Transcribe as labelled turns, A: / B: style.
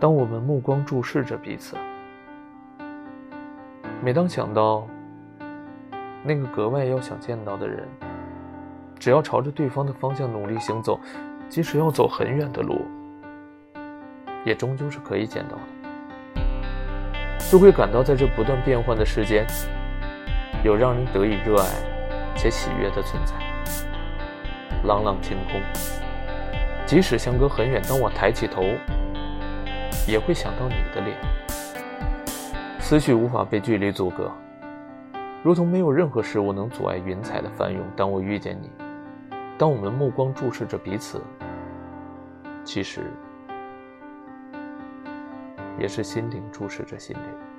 A: 当我们目光注视着彼此，每当想到那个格外要想见到的人，只要朝着对方的方向努力行走，即使要走很远的路，也终究是可以见到的，就会感到在这不断变换的世间，有让人得以热爱且喜悦的存在。朗朗晴空，即使相隔很远，当我抬起头。也会想到你的脸，思绪无法被距离阻隔，如同没有任何事物能阻碍云彩的翻涌。当我遇见你，当我们目光注视着彼此，其实也是心灵注视着心灵。